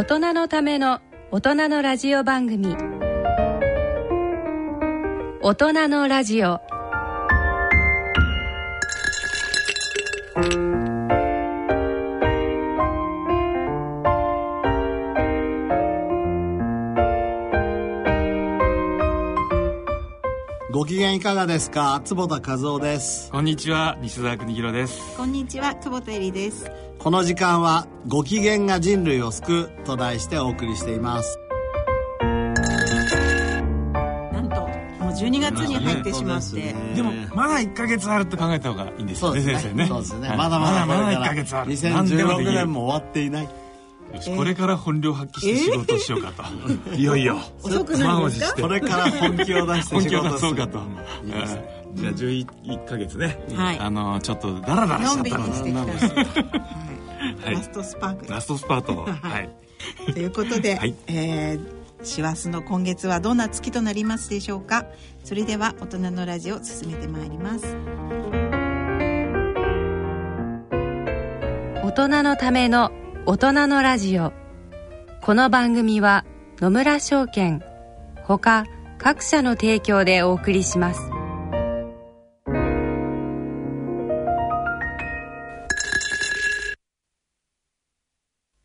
大人のための大人のラジオ番組。大人のラジオ。ご機嫌いかがですか？坪田和夫です。こんにちは。西澤邦弘です。こんにちは。久保田恵里ですこの時間はご機嫌が人類を救うと題してお送りしています。なんともう12月に入ってしまって、ね。でもまだ1か月あると考えた方がいいんですよねそうですね。先生ね。そうですね、はい。まだまだまだまだ1これか月ある。2016年も終わっていない。よしこれから本領発揮して仕事をしようかと、いよいよ。遅くなですか？これから本気を出して仕事する。出そうかといいですね。うんじゃあ11か月ね、はい。あのちょっとダラダラしちゃった。のしてきた。し、はい、ラストスパークラストスパート。はい。ということで、はい。えー師走の今月はどんな月となりますでしょうか？それでは大人のラジオ進めてまいります。大人のための大人のラジオ。この番組は野村証券ほか各社の提供でお送りします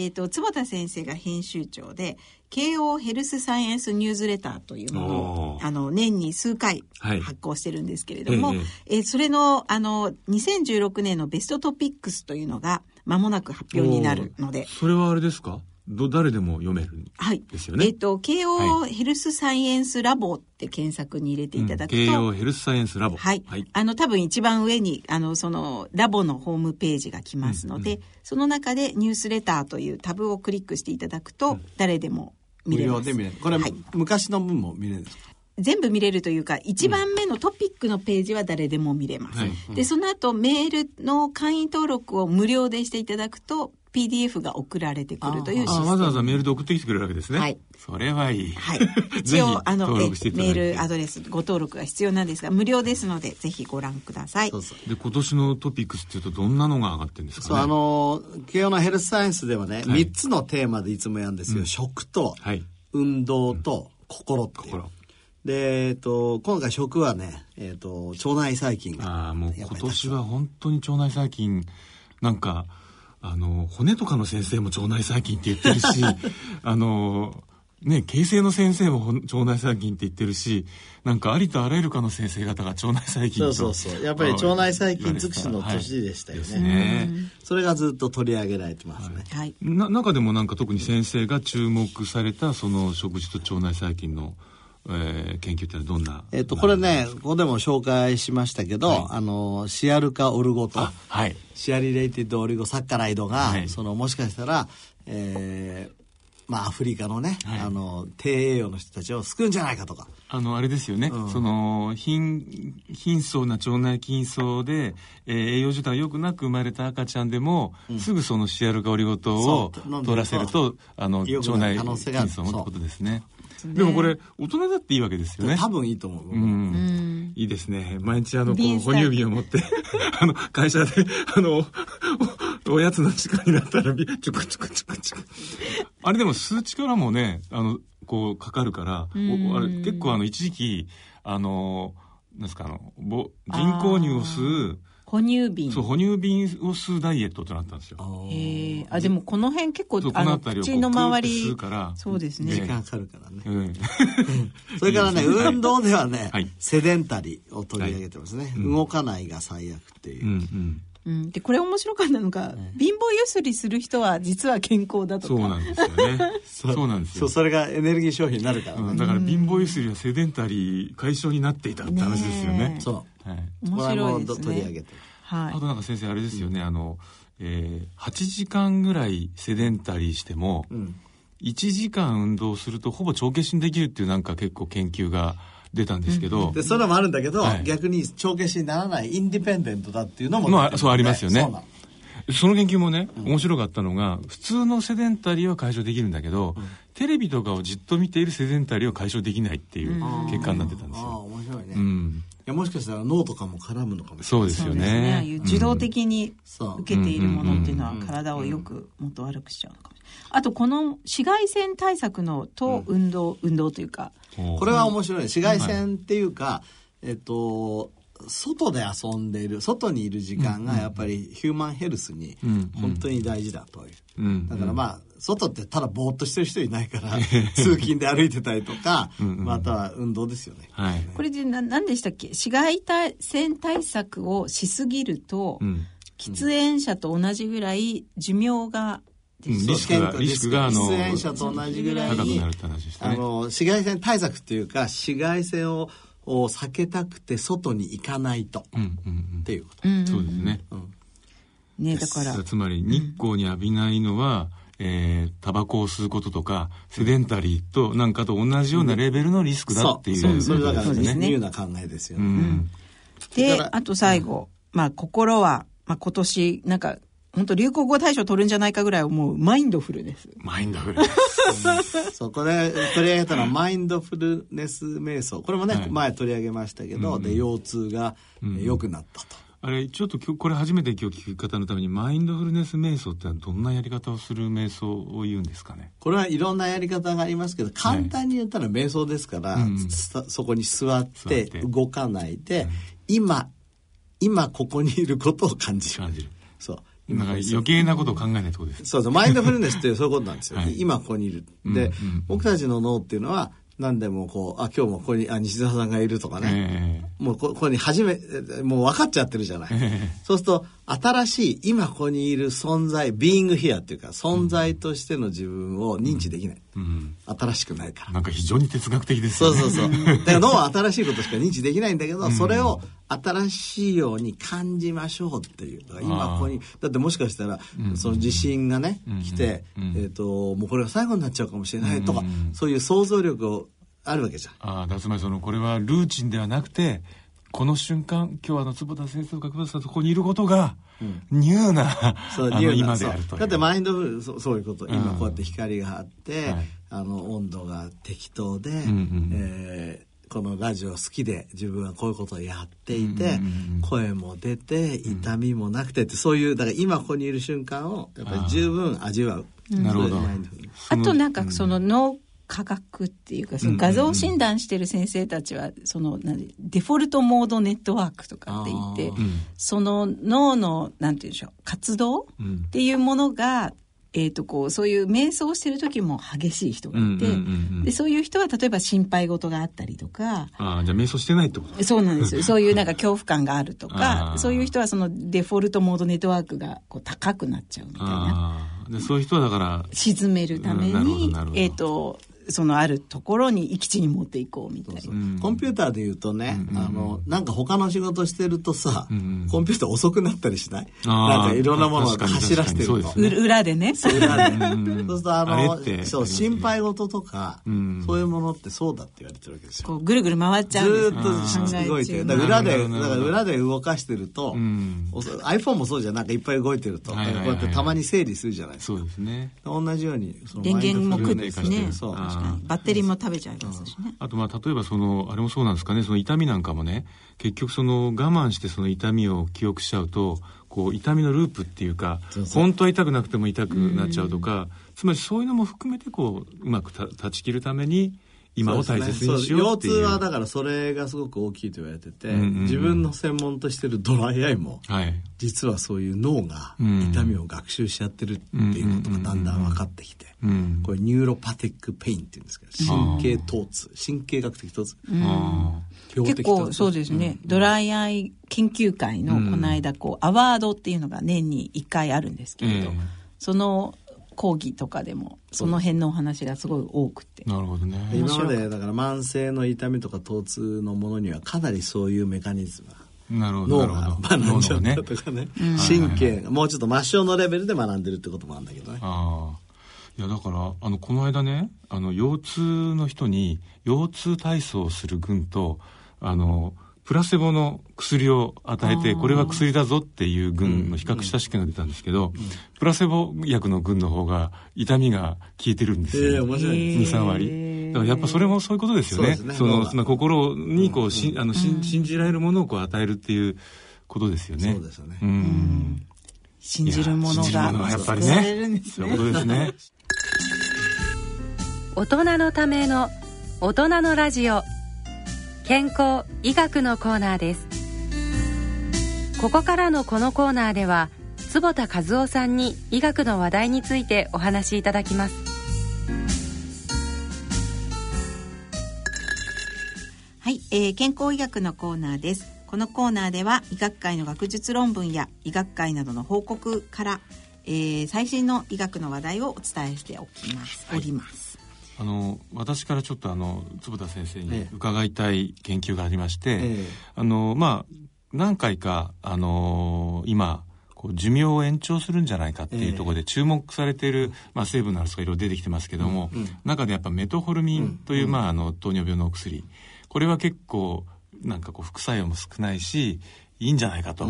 えっ、と坪田先生が編集長で慶応ヘルスサイエンスニューズレターというものをあの年に数回はい。発行してるんですけれども、ええーそれのあの2016年のベストトピックスというのが間もなく発表になるので。それはあれですか？ど誰でも読めるはい。ですよね。えっ、と、慶応ヘルスサイエンスラボって検索に入れていただくと、慶応ヘルスサイエンスラボはい。はい。あの、多分一番上に、あの、その、ラボのホームページが来ますので、その中でニュースレターというタブをクリックしていただくと、誰でも見無れます。料で見れる。これ、はい。昔の分も見れるんですか？全部見れるというか、一番目のトピックのページは誰でも見れます。はい。で、その後メールの会員登録を無料でしていただくと、PDF が送られてくるというシステム。あわざわざメールで送ってきてくれるわけですね。はい。それはいい。はい。ぜ ひ一応、あの、登え録していただいて。メールアドレス、ご登録が必要なんですが、無料ですので、ぜひご覧くださいそ。うそうで、今年のトピックスっていうとどんなのが上がってるんですかね？そうあの慶応のヘルスサイエンスではね、はい3つのテーマでいつもやるんですよ、食と、はい。運動と心っていう、心で、えっと、今回食はね、えっと、腸内細菌がああ、もう今年は本当に腸内細菌、なんか、あの、骨とかの先生も腸内細菌って言ってるし、あの、ね、形成の先生も腸内細菌って言ってるし、なんかありとあらゆる科の先生方が腸内細菌そと。うそうそうやっぱり腸内細菌尽くしの年でしたよねはいね。それがずっと取り上げられてますね、はい。な中でもなんか特に先生が注目されたその食事と腸内細菌の、えー研究ってのはどんなえっと、これね、ここでも紹介しましたけど、はい。あの、シアルカオルゴとあ、はい。シアリレイティッドオリゴサッカライドが、はい。その、もしかしたら、えーまあ、アフリカのね、はい。あの、低栄養の人たちを救うんじゃないかとか。あのあれですよね、うん。その貧貧相な腸内筋層で、えー栄養状態が良くなく生まれた赤ちゃんでも、すぐそのシアルカオリゴ糖を取らせるとあの腸内なる可能性がある。筋層もってことですねそうでもこれ大人だっていいわけですよね。多分いいと思う。うん。いいですね。毎日あの、こう、哺乳瓶を持って、あの、会社で、あの、おおやつの時間になったら、ビチュクチュクチュクチュク。あれでも吸う力もね、あの、こう、かかるから、おあれ結構あの、一時期、あの、なんですか、あの、ぼ人工乳を吸う、哺乳瓶。そう哺乳瓶を吸うダイエットとなったんですよ。へえあでもこの辺結構あの口の周りうからそうですね。時間かかるからね。うん。それからね、運動ではね、はい。セデンタリーを取り上げてますね。動かないが最悪っていう。うんうんうん、でこれ面白かったのが、貧乏ゆすりする人は実は健康だとか。そうなんですよね。そうなんですよ。そう、それがエネルギー消費になるから。ね。うんだから貧乏ゆすりはセデンタリー解消になっていたって話ですよね。ねえそう。はい、面白いですね。取り上げて。はい。あとなんか先生あれですよね、あの、えー、8時間ぐらいセデンタリーしても、うん。1時間運動するとほぼ帳消しにできるっていうなんか結構研究が出たんですけど、で、それもあるんだけど、はい。逆に帳消しにならないインディペンデントだっていうのも、まあそうありますよね。そうなの。研究もね、面白かったのが、普通のセデンタリーは解消できるんだけど、テレビとかをじっと見ているセデンタリーは解消できないっていう結果になってたんですああ、よ。面白いね。いうん。や、もしかしたら脳とかも絡むのかもしれそうですよそうですね。ああね。いう受動的にそう。受けているものっていうのはうん体をよくもっと悪くしちゃうのかも。しれないあとこの紫外線対策のと運動、運動というか。これは面白い。紫外線っていうか、えっと、外で遊んでいる、外にいる時間がやっぱりヒューマンヘルスにうん。本当に大事だという。うん。だからまあ、外ってただぼーっとしてる人いないから、通勤で歩いてたりとか、うんうん。または運動ですよね。はい。これでな何でしたっけ？紫外線対策をしすぎると、うん。喫煙者と同じぐらい寿命がリスクが、リスクが、あの、出演者と同じぐらい高くなるって話でしたね。あの、紫外線対策っていうか、紫外線をを避けたくて外に行かないと、うんうんうんっていうこと。うんそうですね。ねだからつまり日光に浴びないのは、えー、タバコを吸うこととか、セデンタリーとなんかと同じようなレベルのリスクだっていうそう、それだからそうですねニューな考えですようね。ん。であと最後、まあ心は、まあ、今年なんか本当流行語大賞取るんじゃないかぐらい思うマインドフルですマインドフル。そう、これ取り上げたのはマインドフルネス瞑想。これもね、はい前取り上げましたけど、で、腰痛がん良くなったと。あれ、ちょっとこれ初めて今日聞く方のために、マインドフルネス瞑想ってのはどんなやり方をする瞑想を言うんですかね？これはいろんなやり方がありますけど、簡単に言ったら瞑想ですから、うんさそこに座って座って動かないで、今、今ここにいることを感じる。感じる。そう。なんか余計なことを考えないってことです。そうそう、マインドフルネスって そういうことなんですよ。はい今ここにいる。うんで、うん僕たちの脳っていうのは、何でもこう、あ、今日もここに、あ、西澤さんがいるとかね。えもうこここに初め、もう分かっちゃってるじゃない。えそうすると、新しい、今ここにいる存在、ビーイングヒアっていうか、存在としての自分を認知できない。うん。新しくないから。なんか非常に哲学的ですよね。そうそうそう。だから脳は新しいことしか認知できないんだけど、それを新しいように感じましょうっていう。今ここに、だってもしかしたら、その地震がね、来て、えっ、と、もうこれが最後になっちゃうかもしれないとか、そういう想像力をあるわけじゃん。ああ、だつまりその、これはルーチンではなくて、この瞬間、今日あの、坪田先生とか久保田さんとここにいることが、ニューな、そう、ニューな今であるという。そう。だってマインドフルそうそういうこと。今うん。こうやって光があって、はい。あの、温度が適当で、んうん。えーこのラジオ好きで自分はこういうことをやっていて、声も出て、痛みもなくてって、そういう、だから今ここにいる瞬間を、やっぱり十分味わう。なるほど。あとなんかその脳科学っていうかその画像診断してる先生たちはその何デフォルトモードネットワークとかって言ってその脳のなんて言うんでしょう活動うん。っていうものがえー、とこうそういう瞑想してる時も激しい人がいて、うんうんうんうん。でそういう人は例えば心配事があったりとかああ、じゃあ瞑想してないってことそうなんですよそういうなんか恐怖感があるとかそういう人はそのデフォルトモードネットワークがこう高くなっちゃうみたいな。で、そういう人はだから、沈めるためにえっ、とそのあるところに行き地に持っていこうみたいな。うん。コンピューターで言うとね、うんうんあの、なんか他の仕事してるとさ、うんうんコンピューター遅くなったりしない？あー。なんかいろんなものを走らせてると。確かにそうですう裏でね。裏で。うんうんそうするとああのそう、心配事とか、うん。そういうものってそうだって言われてるわけですよ。こうぐるぐる回っちずゃうんですーっとね動いてだから裏で、だから裏で動かしてると、うん。iPhone もそうじゃん。なんかいっぱい動いてると、はいはいはい。こうやってたまに整理するじゃないですか。そうですね。同じように、その電源もマインドフルネス食ってね。そう。バッテリーも食べちゃいますしね。あとまあ例えばそのあれもそうなんですかね。その痛みなんかもね。結局その我慢してその痛みを記憶しちゃうとこう痛みのループっていうか本当は痛くなくても痛くなっちゃうとかつまりそういうのも含めてこううまくた断ち切るために今を大切にしようっていう。腰痛はだからそれがすごく大きいと言われてて、うんうんうん。自分の専門としてるドライアイも、はい。実はそういう脳がうん痛みを学習しちゃってるっていうことがだんだん分かってきて、うん。これ neuropathic pain って言うんですけど神経疼痛神経学的疼痛あ病的疼痛結構そうですね、ドライアイ研究会のこの間こう、アワードっていうのが年に1回あるんですけれど、ええその講義とかでもその辺のお話がすごい多くて。ーなるほどね。今までだから慢性の痛みとか疼痛のものにはかなりそういうメカニズムがなるほどな脳るほど。が学んじゃっねたとかね。神経がもうちょっと末梢のレベルで学んでるってこともあるんだけどね。ああ。いやだからあのこの間ねあの腰痛の人に腰痛体操をする群とあのプラセボの薬を与えてこれは薬だぞっていう群の比較した試験が出たんですけど、プラセボ薬の群の方が痛みが効いてるんですよ、ええ面白いです23割だからやっぱそれもそういうことですよね。そね。そのその心にこう、しあのし信じられるものをこう与えるっていうことですよね。そうですよね。うん。信じるものいや信じるものがはやっぱりね。そういうことですね。大人のための大人のラジオ健康医学のコーナーです。ここからのこのコーナーでは坪田和夫さんに医学の話題についてお話しいただきます。はい、えー健康医学のコーナーです。このコーナーでは医学会の学術論文や医学会などの報告から、えー最新の医学の話題をお伝えしておきます、おりますあの私からちょっとあの坪田先生にええ。伺いたい研究がありまして、ええ。あのまあ何回かあの今こう寿命を延長するんじゃないかっていうところで注目されている、まあ、成分のあるとかいろいろ出てきてますけども、中でやっぱメトホルミンという、まあ、あの糖尿病のお薬。これは結構なんかこう副作用も少ないしいいんじゃないかと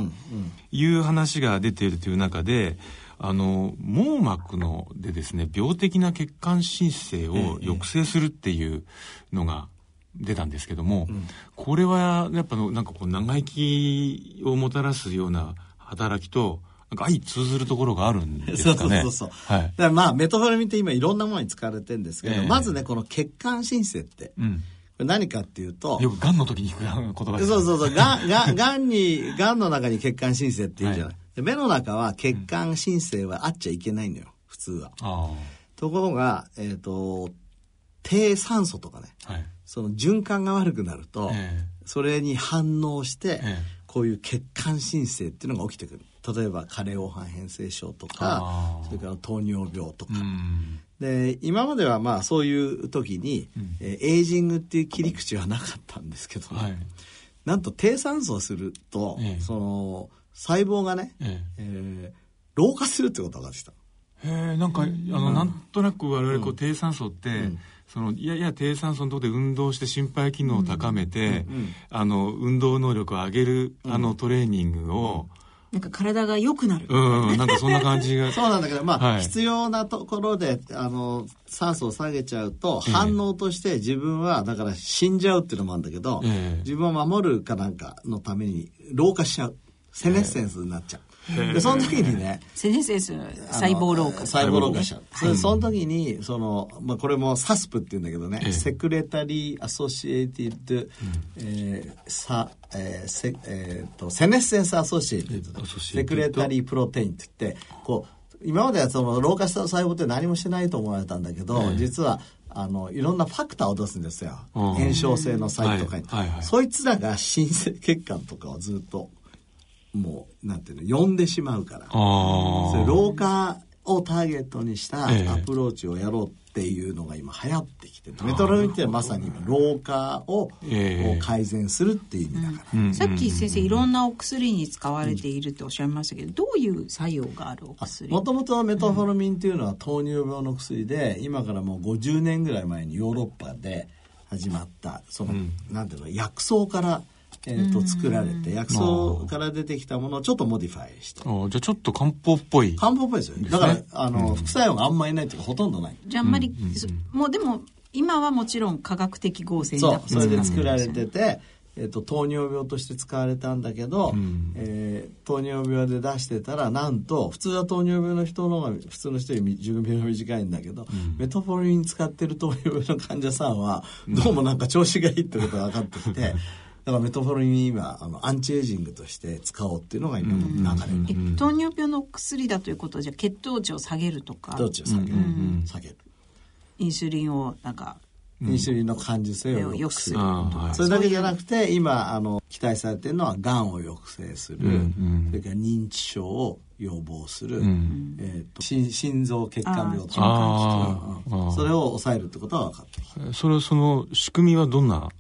いう話が出ているという中であの網膜のでですね病的な血管新生を抑制するっていうのが出たんですけども、これはやっぱのなんかこう長生きをもたらすような働きと相通ずるところがあるんですそうかね。そうそうそう。はいだからまあ、メトホルミンって今いろんなものに使われてるんですけど、ええまずね、この血管新生って、うん。これ何かっていうと、よく癌の時に聞く言葉ですそうそうそう、がん、がん、がんに、がんの中に血管新生っていいじゃない。はいで目の中は血管新生はあっちゃいけないのよ、普通は。あところが、えっ、と、低酸素とかね、あ。はい。その循環が悪くなると、えそれに反応して、ええこういう血管新生っていうのが起きてくる。例えば、加齢黄斑変性症とかそれから糖尿病とか。うん。で、今まではまあそういう時に、えーエイジングっていう切り口はなかったんですけど、はい。なんと低酸素をすると、ええその細胞がね、ええ。ー老化するってことが分かってきた。え。へえ、なんか、あの、なんとなく我々、こう、低酸素って、その、いやいや低酸素のところで運動して心肺機能を高めて、あの、運動能力を上げる、あの、トレーニングを、なんか体が良くなる、うん、なんかそんな感じが。そうなんだけど、まあ、はい。必要なところで、あの、酸素を下げちゃうと、ええ。反応として自分は、だから死んじゃうっていうのもあるんだけど、ええ。自分を守るかなんかのために老化しちゃう。セネッセンスになっちゃう。で、その時にね、セネセンス細胞老化細胞老化しちゃう。それその時に、その、まあ、これもサスプって言うんだけどね、ええ。セクレタリー・アソシエイティド、えーさ、えーセ、えーと、 senescence associated、associate secretory protein って言って、こう、今まではその老化した細胞って何もしてないと思われたんだけど、ええ。実は、あの、いろんなファクターを出すんですよ。うん炎症性の細胞とかに、はいはいはい。そいつらが新生血管とかをずっと、もう、なんていうの、呼んでしまうから。それ老化をターゲットにしたええ。アプローチをやろうっていうのが今流行ってきてて、メトホルミンってまさに今老化を,、ええ。改善するっていう意味だから。うん。さっき先生いろんなお薬に使われているっておっしゃいましたけど、どういう作用があるお薬？もともとメトフォルミンっていうのは糖尿病の薬で、今からもう50年ぐらい前にヨーロッパで始まった、その、なんていうの、薬草から、えー、と作られて、薬草から出てきたものをちょっと modify して。あじゃあちょっと漢方っぽい。漢方っぽいですよ。だから、あの、副作用があんまりないっていうか、ほとんどない。じゃああんまり、そもうでも今はもちろん科学的合成にそうだ、それで作られてて、えっと糖尿病として使われたんだけど、んえー糖尿病で出してたらなんと普通は糖尿病の人の方が普通の人より寿命が短いんだけど、メトフォルミン使ってる糖尿病の患者さんはどうもなんか調子がいいってことが分かってきて。だからメトフォルミン今あのアンチエイジングとして使おうっていうのが今の流れ、え糖尿病の薬だということはじゃあ血糖値を下げるとか？どっちを下げる、下げる。インスリンをなんかインスリンの感受性を良くするはいそれだけじゃなくて今あの期待されてるのはがんを抑制する、んそれから認知症を予防する、んえーと心心臓血管病とかあー。あー。それを抑えるってことは分かってそれその仕組みはどんな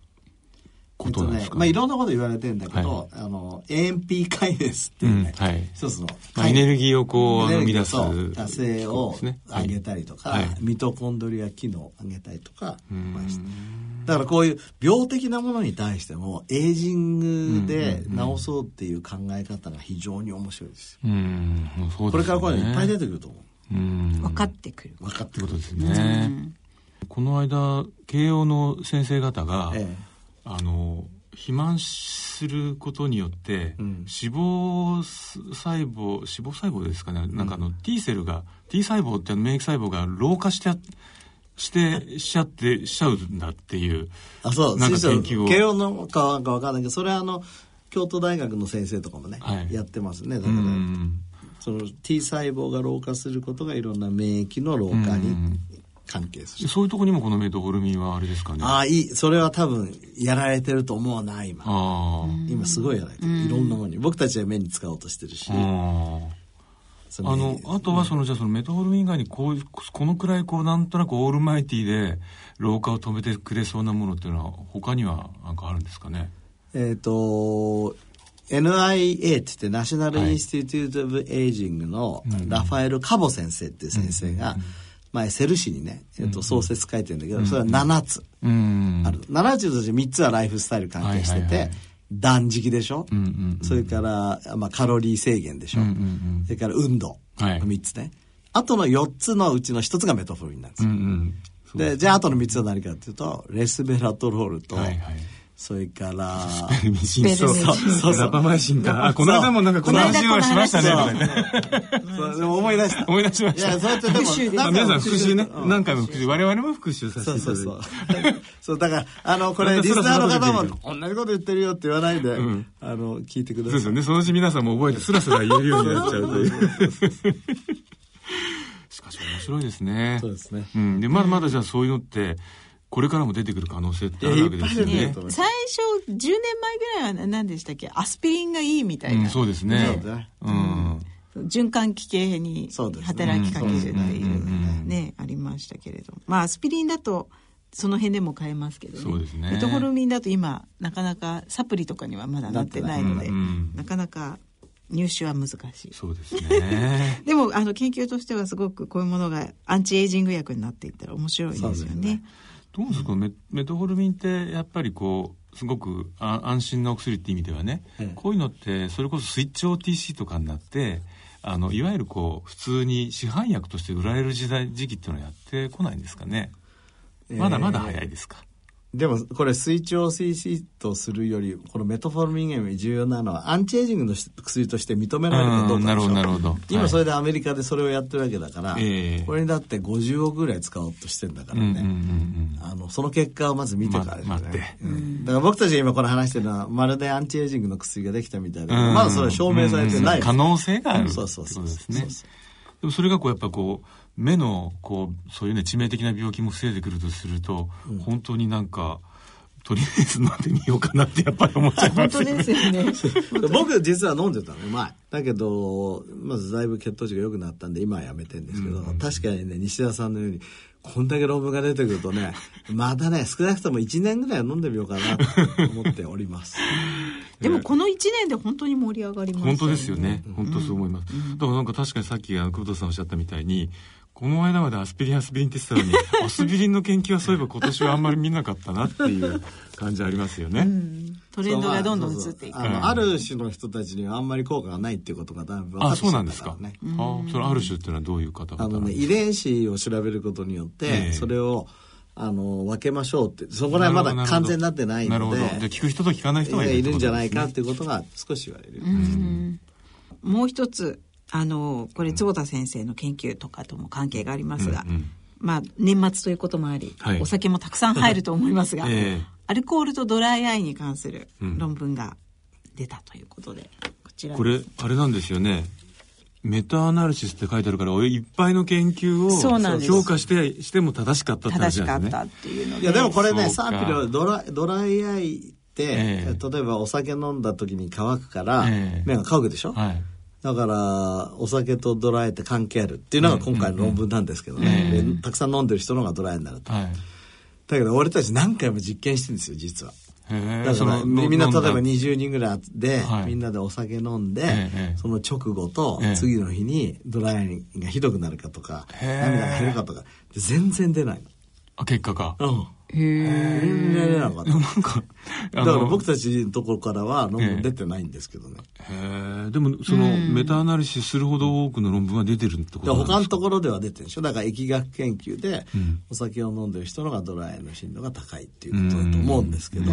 ことなんですか、まあ、いろんなこと言われてるんだけど、あの AMP カイネスっていうね、うんはい。一つのまあエネルギーをこう生み出すと活性を上げたりとか、はい。ミトコンドリア機能を上げたりとかまあしてだからこういう病的なものに対してもエイジングで治そうっていう考え方が非常に面白いですよ。うんそうですね。これからこういうのいっぱい出てくると思う。うん。分かってくる、分かってくるってことですね、この間慶応の先生方が、えあの肥満することによって、ん。脂肪細胞脂肪細胞ですかね、なんかあの T セルが T 細胞って免疫細胞が老化してしてしちゃってしちゃうんだっていうあそう。なんか研究を。慶応のかか分かんないけどそれはあの京都大学の先生とかもね、はい。やってますね。だうから、んその T 細胞が老化することがいろんな免疫の老化に関係する、そういうところにもこのメトホルミンはあれですかね。ああいい。それは多分やられてると思うな今。今すごいやられてる。いろんなものに。僕たちは目に使おうとしてるし。あのあとはそのじゃあそのメトホルミン以外にこうこのくらいこうなんとなくオールマイティで老化を止めてくれそうなものっていうのは他には何かあるんですかね？えっ、と NIA って言って National Institute of Aging のラファエル・カボ先生っていう先生が前セル誌にね、えっと総説書いてるんだけどそれは7つうんある。7つのうち3つはライフスタイル関係してて断食でしょ？うんうんそれから、まあ、カロリー制限でしょ、うんうんうん。それから運動。はい。の3つね、あとの4つのうちの1つがメトフォルミンなんですよ、うんうん。でじゃああとの3つは何かっていうとレスベラトロールと、はいはいそれから そうスペル。ミシンそう。ラパマイシンかあこの間もなんかこの話はしましたねそうとかね。そう。でも思い出した。思い出しました。いやそうやってでも皆さん復習ね。うん。何回も復習我々も復習させてそういただいて。そうそうそう。だからあの これリスナーの方も同じこと言ってるよって言わないで、ん。あの聞いてください。そうですよね。そのうち皆さんも覚えてスラスラ言えるようになっちゃうという。しかし面白いですね。そうですね。うん、でまだまだじゃあそういうのってこれからも出てくる可能性ってあるわけですよね。最初10年前ぐらいは何でしたっけ？アスピリンがいいみたいな、うん、そうですね。ねうん。循環器系に働きかけるっていうねありましたけれどまあアスピリンだとその辺でも買えますけどね。そうですね。メトホルミンだと今なかなかサプリとかにはまだなってないので、うんうんなかなか入手は難しい。そうですね。でもあの研究としてはすごくこういうものがアンチエイジング薬になっていったら面白いですよねそうですねどうですかメメトホルミンってやっぱりこうすごくあ安心なお薬って意味ではね、ええこういうのってそれこそスイッチ OTC とかになってあのいわゆるこう普通に市販薬として売られる時代時期っていうのはやってこないんですかね？まだまだ早いですか、でもこれ水腸 CC とするよりこのメトフォルミンより重要なのはアンチエイジングの薬として認められるかどうかでしょうんなるほど今それで、でアメリカでそれをやってるわけだから、ええ。これにだって50億ぐらい使おうとしてんだからね、うんうんうんうん。あのその結果をまず見てからですよね、ま待って。うん。だから僕たちが今これ話してるのはまるでアンチエイジングの薬ができたみたいだけど、うん。まだそれは証明されてない、うん可能性があるそうそうそう。ですね。そうそう。でもそれがこうやっぱこう目のこうそういうね致命的な病気も防いでくるとすると、本当になんかとりあえず飲んでみようかなってやっぱり思っちゃいま本当すよですよね。僕実は飲んでたの。うまい。だけどまずだいぶ血糖値が良くなったんで今はやめてんですけど、確かにね西田さんのようにこんだけ論文が出てくるとねまたね少なくとも1年ぐらいは飲んでみようかなと思っております。でもこの1年で本当に盛り上がりました本当ですよね。本当そう思います、だからなんか確かにさっきあの久保田さんおっしゃったみたいにこの間までアスピリンアスピリンって言ってたのに アスピリンの研究はそういえば今年はあんまり見なかったなっていう感じありますよね、トレンドがどんどん移っていくあのある種の人たちにはあんまり効果がないっていうことがだいぶ分かあってきたそうなんですか、ねあそれある種っていうのはどういう方々あのね、なんですか？遺伝子を調べることによって、ええ。それをあの分けましょうってそこら辺まだ完全になってないのでなるほど。じゃあ聞く人と聞かない人がいるいるんじゃないかっっていうことが少し言われる、もう一つあのこれ坪田先生の研究とかとも関係がありますが、うんうん。まあ年末ということもあり、はい。お酒もたくさん入ると思いますが、ええ。アルコールとドライアイに関するうん。論文が出たということで、こちらこれあれなんですよね。メタアナリシスって書いてあるからおいいっぱいの研究そうなんです。を評価してしても正しかったって正しかった話なんですね。っていうので。いやでもこれねそうか。賛否両ドラドライアイって、ええ。例えばお酒飲んだ時に乾くから、ええ。目が乾くでしょ、はいだからお酒とドライって関係あるっていうのが今回の論文なんですけどね、うんうんでたくさん飲んでる人の方がドライになると、はい。だけど俺たち何回も実験してるんですよ実は。だからみんな例えば飲んだ20人ぐらいで、はい。みんなでお酒飲んで、ええ。その直後とええ。次の日にドライがひどくなるかとか、涙が減るかとかで全然出ないあ結果かの。うんへえ全然出なかった。でもなんかだから僕たちのところからは論文出てないんですけどね。へえでもそのメタアナリシスするほど多くの論文が出てるってこだから他のとなんですか？ところでは出てるでしょ。だから疫学研究でうん。お酒を飲んでる人のがドライの頻度が高いっていうことだと思うんですけど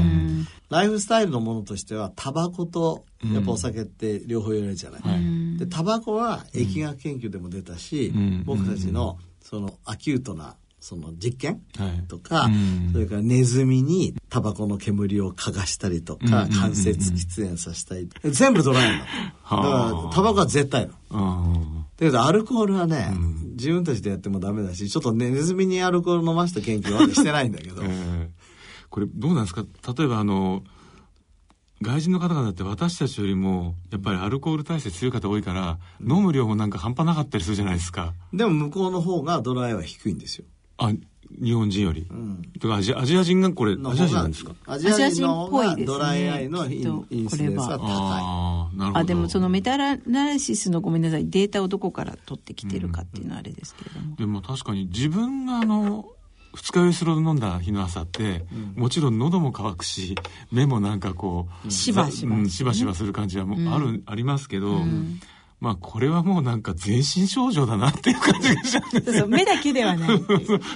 ライフスタイルのものとしてはタバコとやっぱお酒って両方言われるじゃない、はい。でタバコは疫学研究でも出たし、うん。僕たちのそのアキュートなその実験はい。とか、うん。それからネズミにタバコの煙を嗅がしたりとか、うん。関節喫煙させたり、全部ドライなんだからタバコは絶対の。うんだけどアルコールはね、自分たちでやってもダメだし、ちょっとね、ネズミにアルコール飲ました研究はしてないんだけど。え、え。これどうなんですか？例えばあの外人の方々って私たちよりもやっぱりアルコール耐性強い方多いから、飲む量もなんか半端なかったりするじゃないですか。でも向こうの方がドライは低いんですよ。あ日本人より、ん。とかアジアアジア人がこれのアジア人なんですか？アジア人っぽいですね。ドライアイのンインシデンスは高い。ああなるほど。あでもそのメタアナリシスのごめんなさい。データをどこから取ってきてるかっていうのはあれですけれども、でも確かに自分があの二日酔いする飲んだ日の朝って、もちろん喉も渇くし目もなんかこうしばしば。うんしばしばする感じはもうある、ありますけど、まあこれはもうなんか全身症状だなっていう感じがしちゃうんで目だけではない。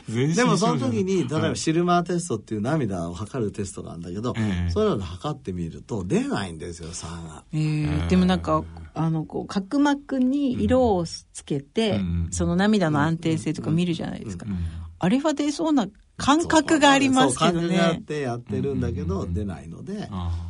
全身でもその時に、例えはい。ばシルマーテストっていう涙を測るテストがあるんだけど、ええ。そういうので測ってみると出ないんですよ、差が。えーでもなんかあのこう角膜に色をつけて、うんその涙の安定性とか見るじゃないですか、うんあれは出そうな感覚がありますけどそう感覚があっねてやってるんだけど、出ないので、あ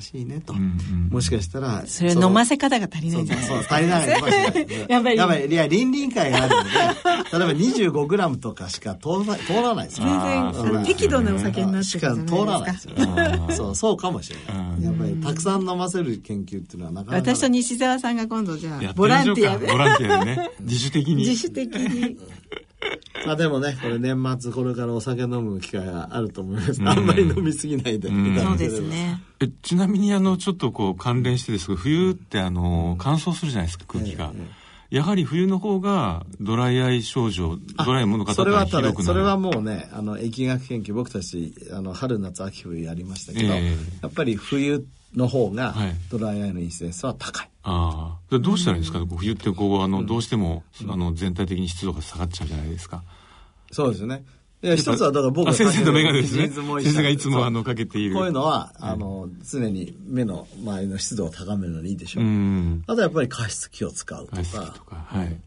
しいねと。うんうんもしかしたら、それ飲ませ方が足りないんじゃないそうそう、足りないかもしれない。やっぱりやっぱり、いや、倫理委員会があるので、例えば25グラムとかしか通ら通らないですよ。全然適度なお酒になってしるじゃか通らないですよね。そう、そうかもしれない。うんやっぱり、たくさん飲ませる研究っていうのはなかなか。私と西澤さんが今度じゃあボランティアでボランティアでね自主的に自主的に まあでもね、これ年末これからお酒飲む機会があると思います。あんまり飲みすぎないで。そうですね。えちなみにあのちょっとこう関連してですけど冬ってあの乾燥するじゃないですか空気が、やはり冬の方がドライアイ症状ドライもの方それはただがひどくなる。それはもうねあの疫学研究僕たちあの春夏秋冬やりましたけど、ええ。やっぱり冬の方がはい。ドライアイのインシデンスは高い、ああ。でどうしたらいいんですか、こう冬ってこうあの、どうしてもあの全体的に湿度が下がっちゃうじゃないですか。そうですね。いや一つはだから僕があ先生の眼鏡ですね。先生がいつもあのかけている。こういうのは、あの常に目の周りの湿度を高めるのにいいでしょ、う。ん。あとやっぱり加湿器を使うと加湿器か。とかはい。という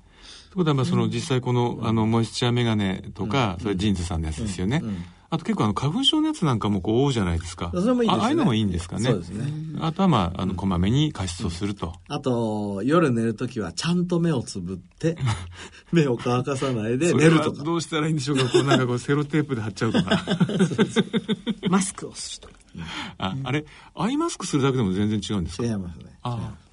ことはまあその実際このあのモイスチャーメガネとか、それジーンズさんのやつですよね、あと結構あの花粉症のやつなんかもこう多いじゃないですか。それもいいですね。あああいうのもいいんですかね。そうですね。あとはまああのこまめに加湿をすると、あと夜寝るときはちゃんと目をつぶって 目を乾かさないで寝るとか。どうしたらいいんでしょうか。こうなんかこうセロテープで貼っちゃうとか。マスクをするとか。ああれアイマスクするだけでも全然違うんですか？違いますね。ああ。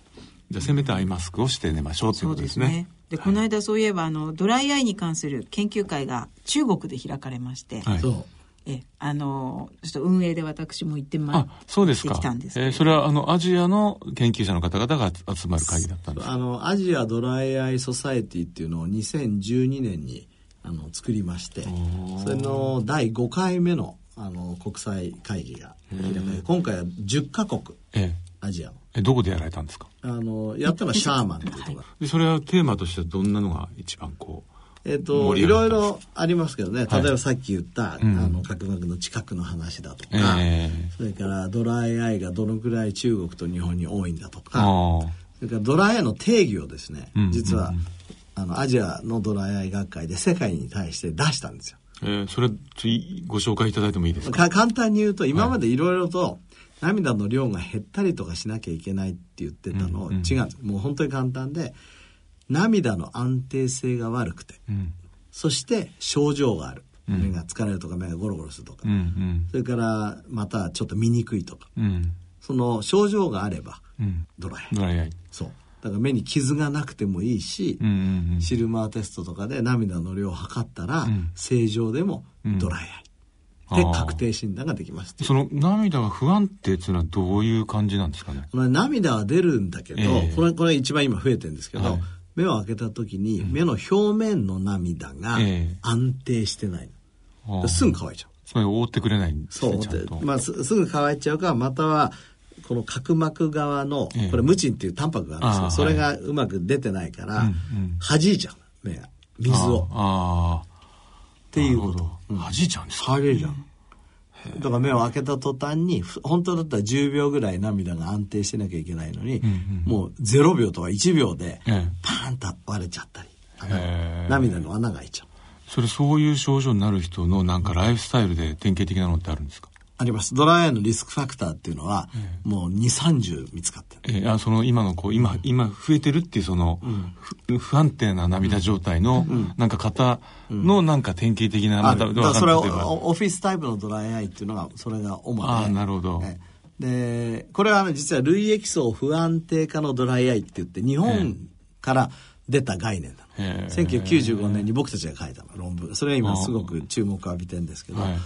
じゃあせめてアイマスクをして寝ましょうということですね。ですね。でこの間そういえばあのドライアイに関する研究会が中国で開かれまして、はい。そうえあのちょっと運営で私も行ってまいあそうですか。行ってきたんですけど。えーそれはあのアジアの研究者の方々が集まる会議だったんですか？あのアジアドライアイソサエティっていうのを2012年にあの作りましてそれの第5回目のあの国際会議が開かれ今回は10カ国えアジアのええどこでやられたんですか？あのやったのはシャーマンっていうところ。でそれはテーマとしてはどんなのが一番こうえっ、と、いろいろありますけどね。はい例えばさっき言った、うんあの、角膜の近くの話だとか、えそれからドライアイがどのくらい中国と日本に多いんだとあか、あ。それからドライアイの定義をですね、うん実は、あの、アジアのドライアイ学会で世界に対して出したんですよ。えー、それ、ご紹介いただいてもいいですか？か簡単に言うと、今までいろいろと、涙の量が減ったりとかしなきゃいけないって言ってたの、うんうん違うんです。もう本当に簡単で、涙の安定性が悪くて、うん。そして症状がある。うん目が疲れるとか目がゴロゴロするとか。うんうん。それからまたちょっと見にくいとか。うん。その症状があればうん。ドライアイ。ドライアイ。そう。だから目に傷がなくてもいいし、うんうんうん。シルマーテストとかで涙の量を測ったら、うん正常でもドライアイ。で確定診断ができますっていうその涙が不安定っていうのはどういう感じなんですかね？涙は出るんだけど、ええこれこれ一番今増えてるんですけど、はい目を開けた時に目の表面の涙がええ。安定してないの、ああすぐ乾いちゃう。つまり覆ってくれないんですそう。ね、ちゃんと。でまあ、すすぐ乾いちゃうかまたはこの角膜側の、ええ。これムチンっていうタンパクがあるんですけどそれがうまく出てないから、うんうん。弾いちゃう目が。水を。ああ。っていうこと。なるほど。弾いちゃうんですか？弾いちゃうだから目を開けた途端にふ本当だったら10秒ぐらい涙が安定してなきゃいけないのに、んうんもう0秒とか1秒でええ。パーンと割れちゃったり、涙の穴が開いちゃう。それそういう症状になる人のなんかライフスタイルで典型的なのってあるんですか？あります。ドライアイのリスクファクターっていうのは、もう2 3 0見つかってる。えーあその今のこう今今増えてるっていうその、ふ不安定な涙状態の、なんか方のなんか典型的なあるだからそれをオオフィスタイプのドライアイっていうのがそれが主で。ああなるほど。ええ。でこれは、ね、実は類液層不安定化のドライアイって言って日本から出た概念なの、へえ1995年に僕たちが書いたの論文。それが今すごく注目を浴びてるんですけど、はい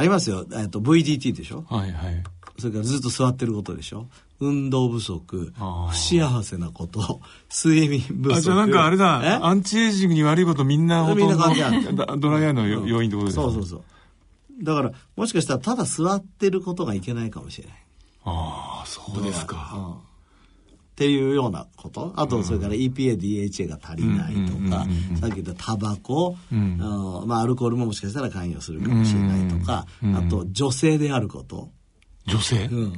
ありますよ、えっと VDT でしょ？はいはい。それからずっと座ってることでしょ？運動不足不幸せなこと睡眠不足。あじゃあなんかあれえ？だアンチエイジングに悪いことみんなほとんど ドライアイのよ要因ってことですかそうそうそう。だからもしかしたらただ座ってることがいけないかもしれない。ああそうですか。うんっていうようなこと。あとそれから EPA、DHA が足りないとか、さっき言ったタバコ、まあ、アルコールももしかしたら関与するかもしれないとか、うん。あと女性であること、女性、うん、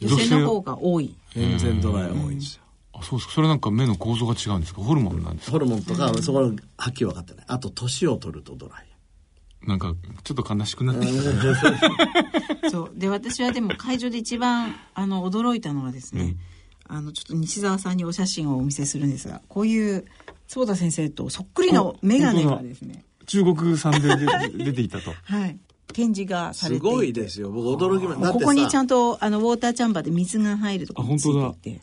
女性の方が多い。全然ドライが多いんですよ。あそうですか。それなんか目の構造が違うんですか？ホルモンなんですか？ホルモンとか、そこははっきり分かってない。あと、年を取るとドライ。なんかちょっと悲しくなってきた、そう。で私はでも会場で一番あの驚いたのはですね、あのちょっと西澤さんにお写真をお見せするんですがこういう坪田先生とそっくりの眼鏡がですね。中国産で出出ていたと。はい。展示がされていて。すごいですよ。僕驚きまだってさここにちゃんとあのウォーターチャンバーで水が入るところについあ本ていて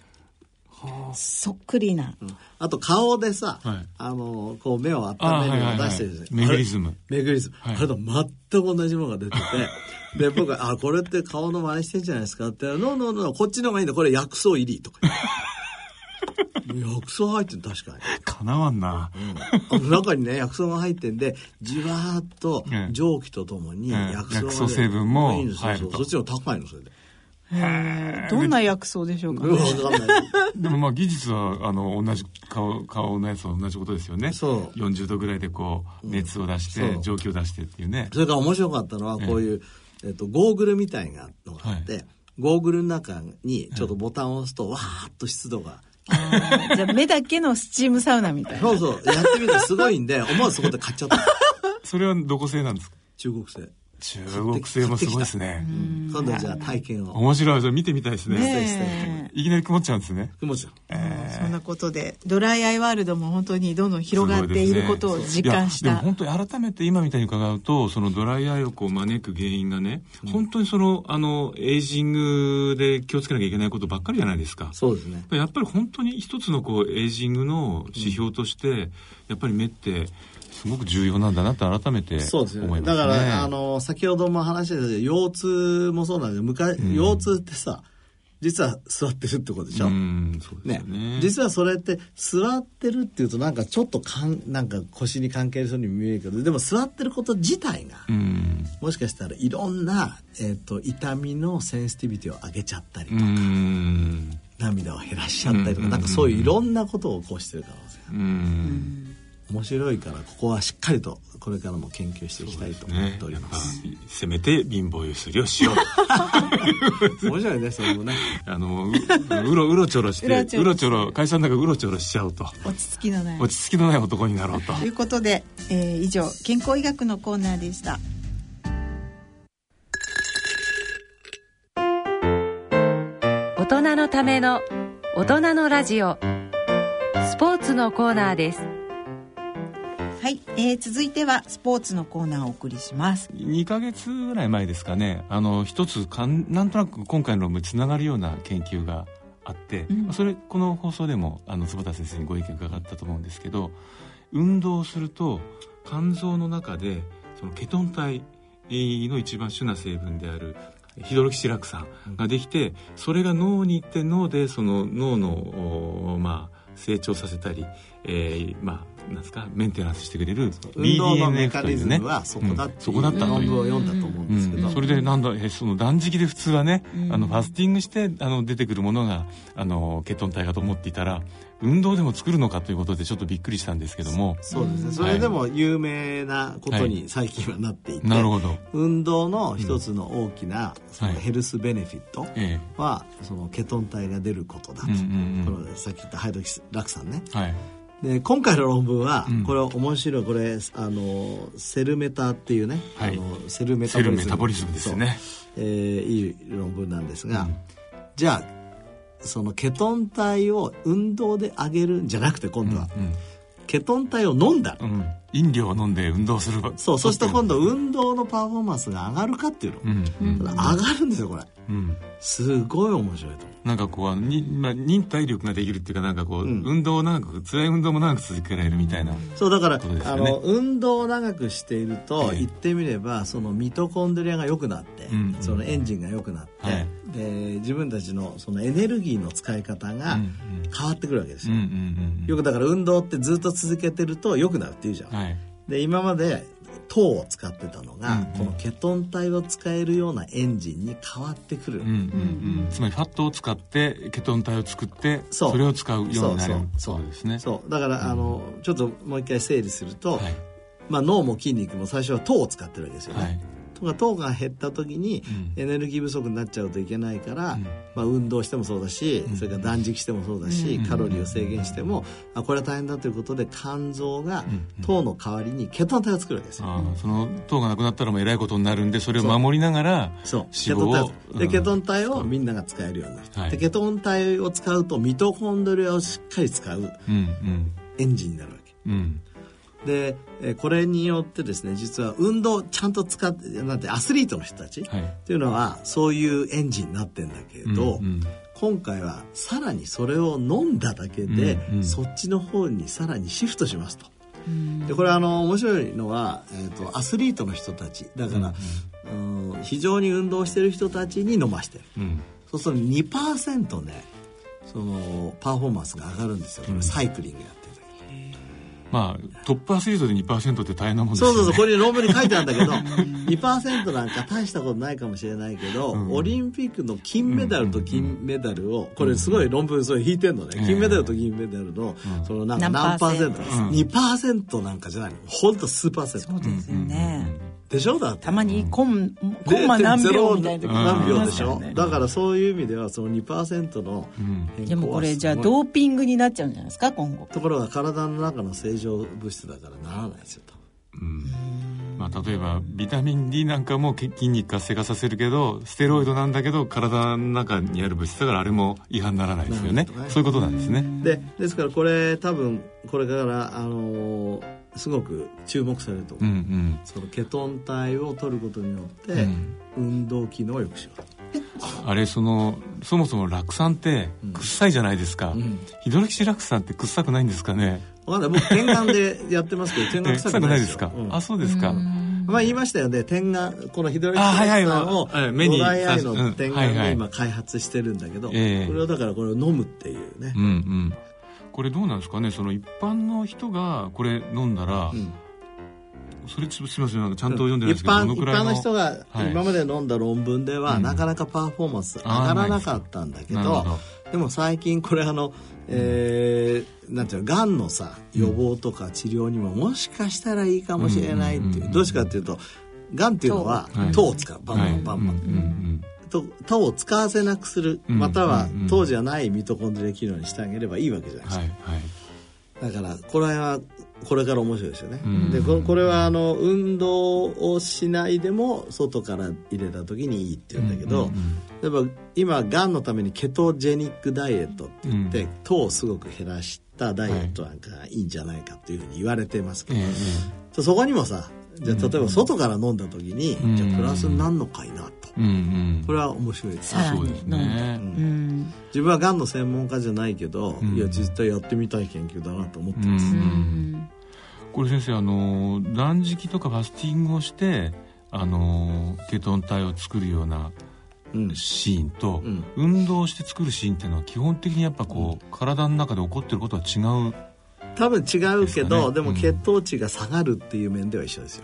そっくりな、あと顔でさ、はい。あの、こう目を温めるのを出してるじゃない。メグリズム。メグリズム。はい。あれと全く同じものが出てて、で、僕が、あ、これって顔の真似してんじゃないですかって、ノーノーノー、こっちの方がいいんだ、これ薬草入りとか。薬草入ってる確かに。かなわんな、あの中にね、薬草が入ってんで、じわーっとええ。蒸気とともにええ。薬草が、薬草成分もいいんですよ。入ると。そうそっちの高いの、それで。どんな薬草でしょうかうんねわかんない。でもまあ技術はあの同じ顔顔のやつと同じことですよね。そう。40度ぐらいでこう熱を出して、そう。蒸気を出してっていうね。それから面白かったのは、こういう、えっと、ゴーグルみたいなのがあって、ゴーグルの中にちょっとボタンを押すと、わーっと湿度が。じゃあ目だけのスチームサウナみたいなそうそう、やってみたらすごいんで、思わずそこで買っちゃった。それはどこ製なんですか？中国製。中国製もすごいですね。今度じゃあ体験を。面白い。それ見てみたいですね。ねいきなり曇っちゃうんですね。気持ちよそんなことでドライアイワールドも本当にどんどん広がっていることを実感した、いやでも本当に改めて今みたいに伺うとそのドライアイをこう招く原因がね、本当にそのあのエイジングで気をつけなきゃいけないことばっかりじゃないですか。そうですね。やっぱり本当に一つのこうエイジングの指標として、やっぱり目ってすごく重要なんだなって改めてそうですね。思いますね。だから、あの、先ほども話したけど、腰痛もそうなんだけど、昔、腰痛ってさ、実は座ってるってことでしょ？うん、ねよね。実はそれって座ってるっていうとなんかちょっとかんなんか腰に関係するように見えるけどでも座ってること自体が、うん。もしかしたらいろんな、えー、と痛みのセンシティビティを上げちゃったりとうか、ん。涙を減らしちゃったりとか、うんなんかそういういろんなことを起こしてる可能性があるうん。面白いからここはしっかりとこれからも研究していきたいと思っております。ね、せめて貧乏ゆすりをしよう 面白いねそれもね。あのううろうろちょろしてうろちょろ。会社の中うろちょろしちゃうと。落ち着きのない。落ち着きのない男になろうと。ということで、えー、以上健康医学のコーナーでした。大人のための大人のラジオ。スポーツのコーナーですはい、えー、続いてはスポーツのコーナーをお送りします。2か月ぐらい前ですかね。あの一つかんなんとなく今回の論文つながるような研究があって、うん、それこの放送でもあの坪田先生にご意見伺ったと思うんですけど運動すると肝臓の中でそのケトン体の一番主な成分であるヒドロキシラク酸ができて、それが脳に行って脳でその脳のまあ成長させたり、えー、まあなんですかメンテナンスしてくれる BDNF というね。そこだ、うん、そこだった論文を読んだと思うんですけど、うん、それでなんだえその断食で普通はね、うん、あのファスティングしてあの出てくるものがあのケトン体かと思っていたら運動でも作るのかということでちょっとびっくりしたんですけども。そうですね。それでも有名なことに最近はなっていて、はい、なるほど。運動の一つの大きなそのヘルスベネフィットは、そのケトン体が出ることだと、うんうんうん、さっき言ったハイドキスラクさんね、はいで今回の論文は、これ面白い。これあのセルメタっていうね、はい、あのセルメタボリズム。ですね、えー、いい論文なんですが、うん、じゃあそのケトン体を運動で上げるんじゃなくて今度は、うんうん、ケトン体を飲んだ、うん、飲料を飲んで運動するそう。そうすると。今度運動のパフォーマンスが上がるかっていうの、うん、上がるんですよこれ、うん、すごい面白いと思う。なんかこうに、まあ、忍耐力ができるっていうかなんかこう、うん、運動を長く辛い運動も長く続けられるみたいな、そうだから、ね、あの運動を長くしていると、言ってみればそのミトコンドリアが良くなって、そのエンジンが良くなって、はい、で自分たちのそのエネルギーの使い方が変わってくるわけですよ、よくだから運動ってずっと続けてると良くなるっていうじゃん、はい。で今まで糖を使ってたのが、このケトン体を使えるようなエンジンに変わってくる、うんうんうん、つまりファットを使ってケトン体を作ってそれを使うようになる。そうですね。そう。だから、うん、あのちょっともう一回整理すると、はい、まあ、脳も筋肉も最初は糖を使ってるわけですよね、はいとか糖が減った時にエネルギー不足になっちゃうといけないから、うん、まあ、運動してもそうだし、それから断食してもそうだし、カロリーを制限しても、あこれは大変だということで肝臓が糖の代わりにケトン体を作るわけですよ、その糖がなくなったらもうえらいことになるんでそれを守りながらそう。脂肪をでケトン体をみんなが使えるようになる、はい、でケトン体を使うとミトコンドリアをしっかり使うエンジンになるわけ、うんでこれによってですね実は運動ちゃんと使ってなんてアスリートの人たちっていうのはそういうエンジンになってんだけど、うんうん、今回はさらにそれを飲んだだけで、うんうん、そっちの方にさらにシフトしますと。でこれあの面白いのは、えーと、アスリートの人たち。だから、うんうん、非常に運動してる人たちに飲ましてる、うん、そうすると2%ねそのパフォーマンスが上がるんですよ。これサイクリングやって。まあ、トップアスリートで2%って大変なもんですよね。そうそうそう、これに論文に書いてあるんだけど、2%なんか大したことないかもしれないけど、うん、オリンピックの金メダルと金メダルを、これすごい論文それ引いてんのね。金メダルと銀メダルの、そのなんか何パーセント？です。2%なんかじゃないの。ほんと数パーセント。そうですよね。でしょ？だたまにコンコンマ何秒みたいな何秒でしょ、だからそういう意味ではその2%の変更でもこれじゃあドーピングになっちゃうんじゃないですか？今後。ところが体の中の正常物質だからならないですよと。うん。まあ、例えばビタミン D なんかも筋肉活性化させるけどステロイドなんだけど体の中にある物質だからあれも違反にならないですよね。そういうことなんですね。でですからこれ多分これからあのーすごく注目されると思う、うんうん、そのケトン体を取ることによって、運動機能を良くしよう。あれそのそもそも酪酸って臭いじゃないですか、うん、ヒドロキシ酪酸って臭くないんですかね？分かんない僕点眼でやってますけど点眼臭くないですか、うん、あそうですか。まあ言いましたよね。点眼このヒドロキシ酪酸を目にドライアイの点眼で今開発してるんだけど、これはだからこれを飲むっていうね、うんうんこれどうなんですかね？その一般の人がこれ飲んだら、うん。それすみません。なんかちゃんと読んでないですけど、一般一般の人が今まで飲んだ論文では、はい、なかなかパフォーマンス上がらなかったんだけど、ででも最近これあの、えー、なんていうのがんのさ予防とか治療にももしかしたらいいかもしれないっていう、どうしてかっていうとがんっていうのは糖。を使う、バンバンバンバン、と糖を使わせなくする、または糖じゃないミトコンドリア機能にしてあげればいいわけじゃないですか、だからこれはこれから面白いですよね、でこれはあの運動をしないでも外から入れた時にいいって言うんだけど、例えば今がんのためにケトジェニックダイエットって言って、糖をすごく減らしたダイエットなんかがいいんじゃないかっていうふうに言われてますけど、そこにもさじゃあ例えば外から飲んだ時に、じゃあプラスになんのかいなと、これは面白いです。そうですね、自分はがんの専門家じゃないけど、いや実際やってみたい研究だなと思ってます、これ先生あの断食とかファスティングをしてあのケトン体を作るようなシーンと、うん、運動して作るシーンっていうのは基本的にやっぱこう、体の中で起こってることは違う多分違うけどで,、も血糖値が下がるっていう面では一緒ですよ。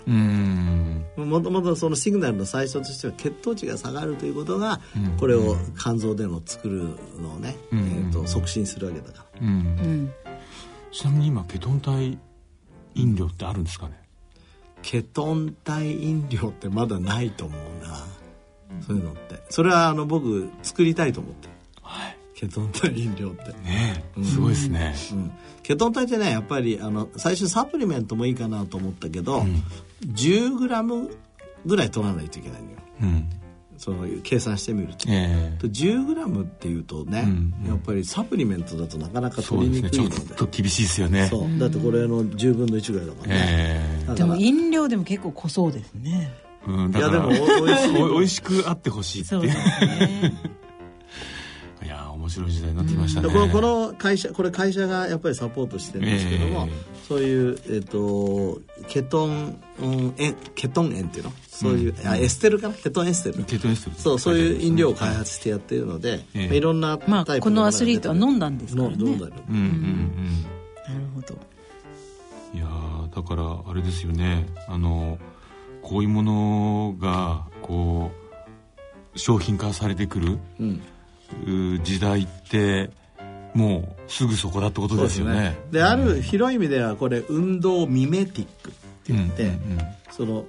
もともとそのシグナルの最初としては血糖値が下がるということが、これを肝臓での作るのをね、えー、と促進するわけだから、ちなみに今ケトン体飲料ってあるんですかね？ケトン体飲料ってまだないと思うな、そういうのって。それはあの僕作りたいと思って。はいケトン体飲料って。ねすごいですね、うん、ケトン体ってねやっぱりあの最初サプリメントもいいかなと思ったけど、うん、10g ぐらい取らないといけないのよ、うん、その計算してみると、えー、10g っていうとね、うん。うん、やっぱりサプリメントだとなかなか取りにくいので、ね、ちょっと厳しいですよね。そう。だってこれの10分の1ぐらいだからね、えー、でも飲料でも結構濃そうですね。うん、いやでもおいしい。おいしくあってほしいって。いう、ね、いや面白い時代になってきましたね、このこの会社これ会社がやっぱりサポートしてるんですけども、えー、そういう、えーと、ケトン、うん、えケトン塩っていうの？そういう、うん、あエステルかな？ケトンエステル。ケトンエステル。そうそういう飲料を開発してやってるので、えー、いろんなタイプの、まあ、このアスリートは飲んだんですからね。飲んだうんうんうん、なるほど。いやだからあれですよね。あのこういうものがこう商品化されてくる、うん時代ってもうすぐそこだってことですよね。で、ね、ある広い意味ではこれ運動ミメティックって言って、うんうんうん、その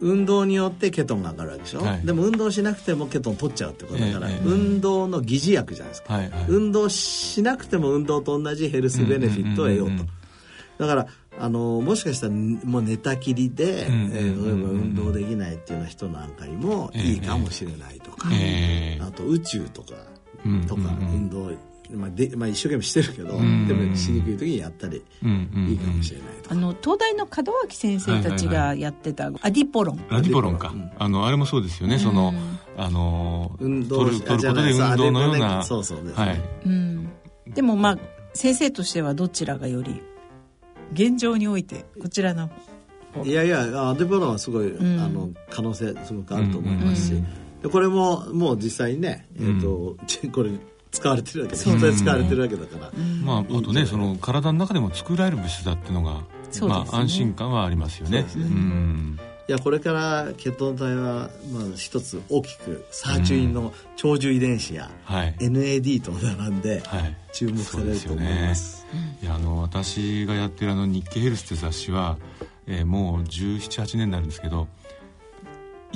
運動によってケトンが上がるわけでしょ、はい、でも運動しなくてもケトン取っちゃうってことだから、えー、運動の疑似薬じゃないですか、はいはい、運動しなくても運動と同じヘルスベネフィットを得ようと、だからあのもしかしたらもう寝たきりで、えー、例えば運動できないっていうような人なんかにもいいかもしれないとか、えー、あと宇宙とかとか運動、まあでまあ、一生懸命してるけど、でもしにくい時にやったりいいかもしれないとあの東大の門脇先生たちがやってたアディポロン、アディポロンか、あのあれもそうですよね、そのあの運動取る取ることで運動のような。そうそうです、はい。うん、でもまあ先生としてはどちらがより現状においてこちらのいやいやアディポロンはすごい、あの可能性すごくあると思いますし、でこれももう実際にね、えーと これ使われてるわけで実際使われてるわけだから、まあ、あとねその体の中でも作られる物質だっていうのが、まあ、安心感はありますよね。いやこれから血糖体は、まあ、一つ大きくサーチュインの長寿遺伝子や、うんはい、NAD と並んで注目されると思います。はい、ね、いやあの私がやってるあの日経ヘルスって雑誌は、えー、もう1718年になるんですけど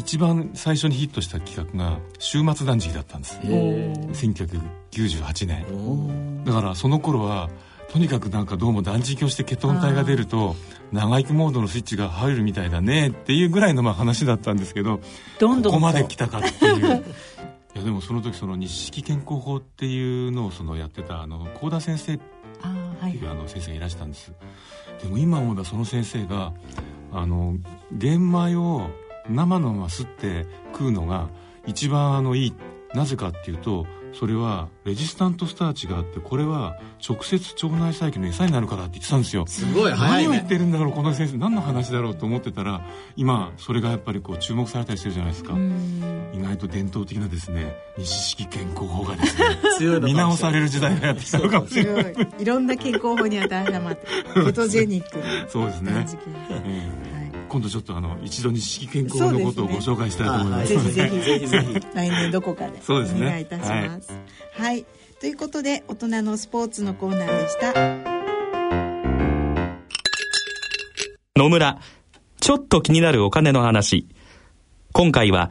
一番最初にヒットした企画が週末断食だったんです。1998年。だからその頃はとにかくなんかどうも断食をしてケトン体が出ると長生きモードのスイッチが入るみたいだねっていうぐらいのまあ話だったんですけどどんどん。ここまで来たかっていう。いやでもその時その日式健康法っていうのをそのやってたあの幸田先生っていうあの先生がいらしたんです、でも今思えばその先生があの玄米を生のまま吸って食うのが一番あのいい。なぜかっていうとそれはレジスタントスターチがあってこれは直接腸内細菌の餌になるからって言ってたんですよ。すごい早い、ね、何を言ってるんだろうこの先生何の話だろうと思ってたら今それがやっぱりこう注目されたりしてるじゃないですか。意外と伝統的なですね日式健康法がですね見直される時代がやってきたのかもしれない。いろんな健康法に当てはまって ケトジェニックそうですね、うん今度ちょっとあの一度に式健康のことをご紹介したいと思います、ね、ぜひぜひぜひぜひ。来年どこかでお願いいたします、ね、はい、はい、ということで大人のスポーツのコーナーでした。野村ちょっと気になるお金の話。今回は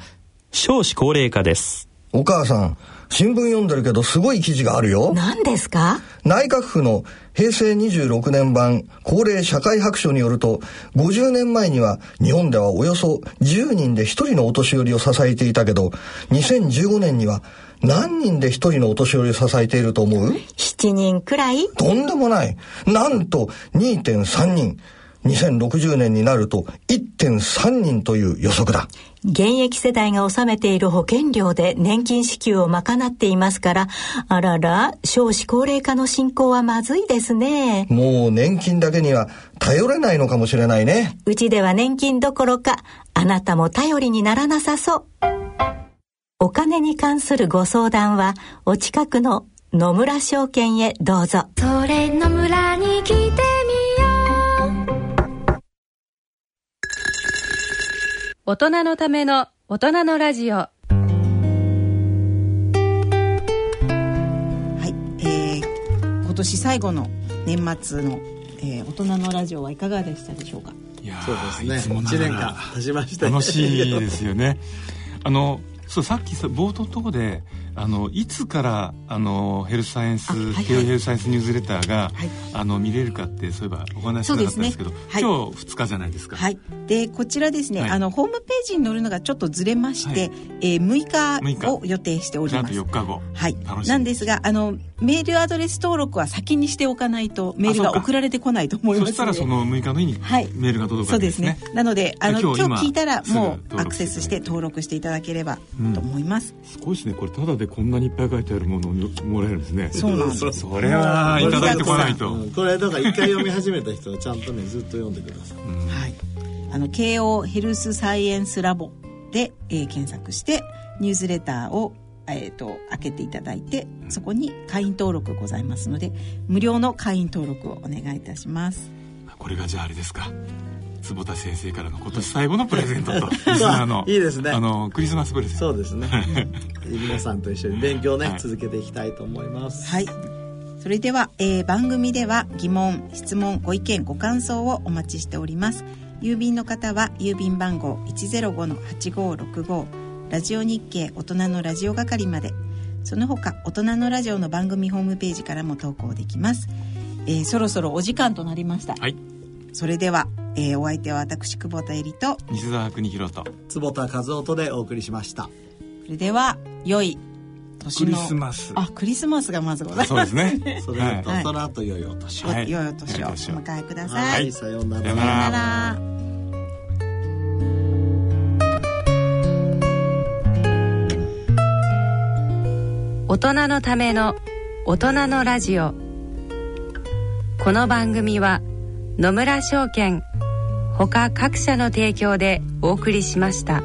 少子高齢化です。お母さん新聞読んでるけどすごい記事があるよ。何ですか？内閣府の平成26年版高齢社会白書によると50年前には日本ではおよそ10人で1人のお年寄りを支えていたけど2015年には何人で1人のお年寄りを支えていると思う ?7 人くらい？とんでもない。なんと2.3人。2060年になると1.3人という予測だ現役世代が納めている保険料で年金支給を賄っていますからあらら少子高齢化の進行はまずいですね。もう年金だけには頼れないのかもしれないね。うちでは年金どころかあなたも頼りにならなさそう。お金に関するご相談はお近くの野村証券へどうぞ。それ野村に来てみ大人のための大人のラジオ。はい、えー、今年最後の年末の、えー、大人のラジオはいかがでしたでしょうか？いやそうですね。いつもな1年がら間経ちましたね楽しいですよね。あのそうさっきさ冒頭のとこであのいつからあのヘルスサイエンス、あはいはい。ヘルスサイエンスニュースレターが、はい。あの見れるかってそういえばお話しなかったんですけどそうですね。今日2日じゃないですか、はい、でこちらですね、はい。あのホームページに載るのがちょっとずれまして、はい。えー、6 6日。を予定しております。4日後。はい。楽し、みなんですがあのメールアドレス登録は先にしておかないとメールが送られてこないと思いますそしたらその6日の日にはい。メールが届くそうですわけですね、ねなのであの今日聞いたらもうアクセスして登録していただければと思います、すごいですね。これただでこんなにいっぱい書いてあるものをもらえるんですね。そうなんです。それはいただいてこないと、うん。これだから一回読み始めた人はちゃんとねずっと読んでください。はい、あの慶応ヘルスサイエンスラボで、えー検索してニュースレターを、えー、と開けていただいてそこに会員登録ございますので無料の会員登録をお願いいたしますこれがじゃああれですか。坪田先生からの今年最後のプレゼントと。リスナーのいいですね。あのクリスマスプレゼント。そうですね。皆さんと一緒に勉強ね、はい。続けていきたいと思います。はい。それでは、えー番組では疑問質問ご意見ご感想をお待ちしております。郵便の方は郵便番号105-8565ラジオ日経大人のラジオ係まで。その他大人のラジオの番組ホームページからも投稿できます、えーそろそろお時間となりました、はいそれでは、えーお相手は私久保田絵里と西澤邦弘と坪田和夫とでお送りしました。それでは良い年のクリスマス。あクリスマスがまずございます。そうですね。それと、はい。その後良いお年を。はい。良いお年をお迎えくださはい。い、さようなら。さようなさよなら。大人のための大人のラジオ。この番組は野村証券ほか各社の提供でお送りしました。